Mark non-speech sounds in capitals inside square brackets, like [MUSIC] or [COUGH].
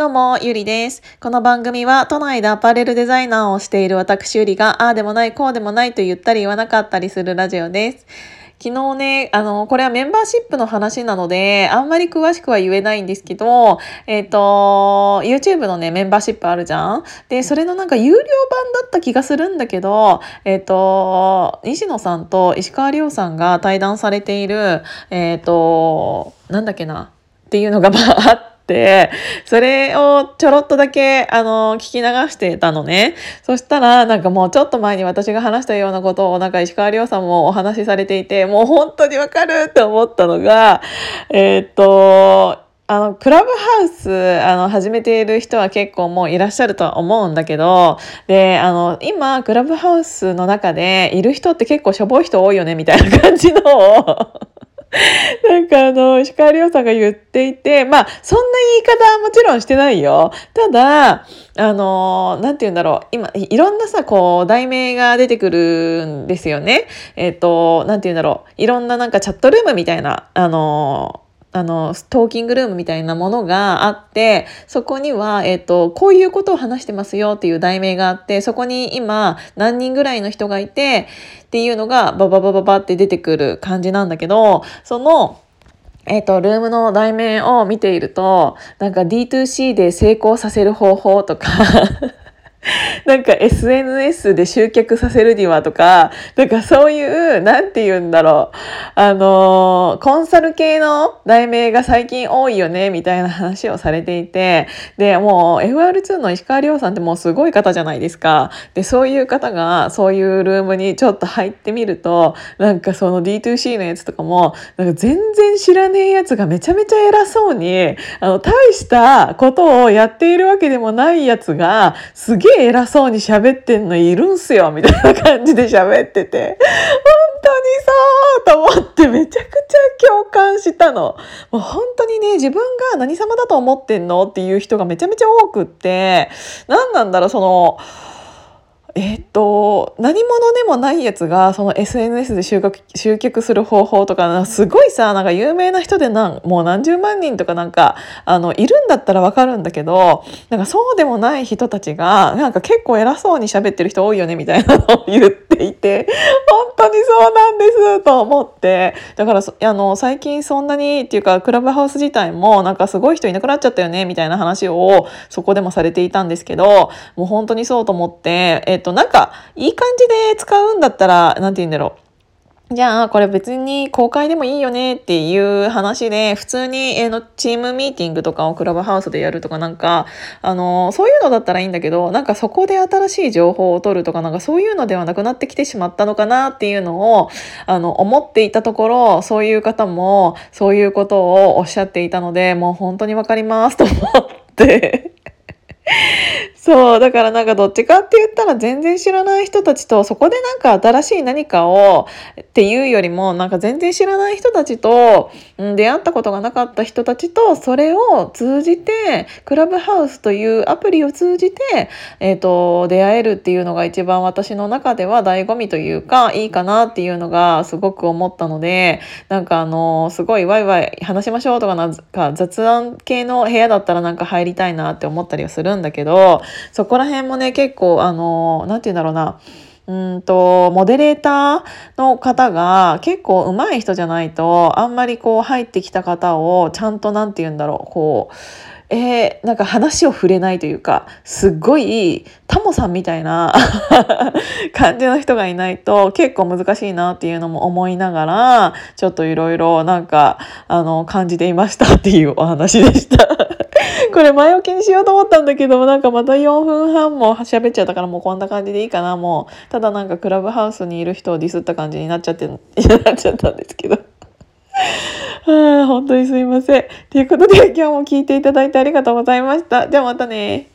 どうも、ゆりです。この番組は都内でアパレルデザイナーをしている私ゆりが、ああでもない、こうでもないと言ったり言わなかったりするラジオです。昨日ね、あの、これはメンバーシップの話なので、あんまり詳しくは言えないんですけど、えっ、ー、と、YouTube のね、メンバーシップあるじゃん？で、それのなんか有料版だった気がするんだけど、えっ、ー、と、西野さんと石川亮さんが対談されている、えっ、ー、と、なんだっけな？っていうのがまああって、て、それをちょろっとだけ、あの、聞き流してたのね。そしたら、なんかもうちょっと前に私が話したようなことを、なんか石川亮さんもお話しされていて、もう本当にわかるって思ったのが、えー、っと、あの、クラブハウス、あの、始めている人は結構もういらっしゃるとは思うんだけど、で、あの、今、クラブハウスの中でいる人って結構しょぼい人多いよね、みたいな感じの [LAUGHS] なんかあの、石川亮さんが言っていて、まあ、そんな言い方はもちろんしてないよ。ただ、あの、なんて言うんだろう。今、いろんなさ、こう、題名が出てくるんですよね。えっ、ー、と、なんて言うんだろう。いろんななんかチャットルームみたいな、あの、あの、トーキングルームみたいなものがあって、そこには、えっ、と、こういうことを話してますよっていう題名があって、そこに今何人ぐらいの人がいて、っていうのがバババババって出てくる感じなんだけど、その、えっ、と、ルームの題名を見ていると、なんか D2C で成功させる方法とか [LAUGHS] なんか SNS で集客させるにはとか、なんかそういう、なんて言うんだろう。あのコンサル系の題名が最近多いよね、みたいな話をされていて、で、もう FR2 の石川亮さんってもうすごい方じゃないですか。で、そういう方がそういうルームにちょっと入ってみると、なんかその D2C のやつとかも、なんか全然知らねえやつがめちゃめちゃ偉そうに、あの、大したことをやっているわけでもないやつが、すげえげえ偉そうに喋ってんのいるんすよみたいな感じで喋ってて、本当にそうと思ってめちゃくちゃ共感したの。もう本当にね、自分が何様だと思ってんのっていう人がめちゃめちゃ多くって、何なんだろう、その、えっと何者でもないやつがその SNS で集客集客する方法とかすごいさなんか有名な人でなんもう何十万人とかなんかあのいるんだったらわかるんだけどなんかそうでもない人たちがなんか結構偉そうに喋ってる人多いよねみたいなのを言っていてあ [LAUGHS] 当にそうなんですと思ってだからあの最近そんなにっていうかクラブハウス自体もなんかすごい人いなくなっちゃったよねみたいな話をそこでもされていたんですけどもう本当にそうと思ってえっと、なんか、いい感じで使うんだったら、何て言うんだろう。じゃあ、これ別に公開でもいいよねっていう話で、普通に、えの、チームミーティングとかをクラブハウスでやるとかなんか、あの、そういうのだったらいいんだけど、なんかそこで新しい情報を取るとか、なんかそういうのではなくなってきてしまったのかなっていうのを、あの、思っていたところ、そういう方も、そういうことをおっしゃっていたので、もう本当にわかりますと思って。そう、だからなんかどっちかって言ったら全然知らない人たちとそこでなんか新しい何かをっていうよりもなんか全然知らない人たちと、出会ったことがなかった人たちとそれを通じてクラブハウスというアプリを通じて、えーと、出会えるっていうのが一番私の中では醍醐味というかいいかなっていうのがすごく思ったのでなんかあのすごいワイワイ話しましょうとかなんか雑談系の部屋だったらなんか入りたいなって思ったりはするんだけどそこら辺もね結構あの何て言うんだろうな。うんとモデレーターの方が結構上手い人じゃないとあんまりこう入ってきた方をちゃんと何て言うんだろうこうえー、なんか話を触れないというかすっごいタモさんみたいな [LAUGHS] 感じの人がいないと結構難しいなっていうのも思いながらちょっといろいろなんかあの感じていましたっていうお話でした。これ前置きにしようと思ったんだけどなんかまた4分半も喋っちゃったからもうこんな感じでいいかなもうただなんかクラブハウスにいる人をディスった感じになっちゃって [LAUGHS] なっちゃったんですけど。はあ、本当にすいません。ということで今日も聞いていただいてありがとうございました。ではまたね。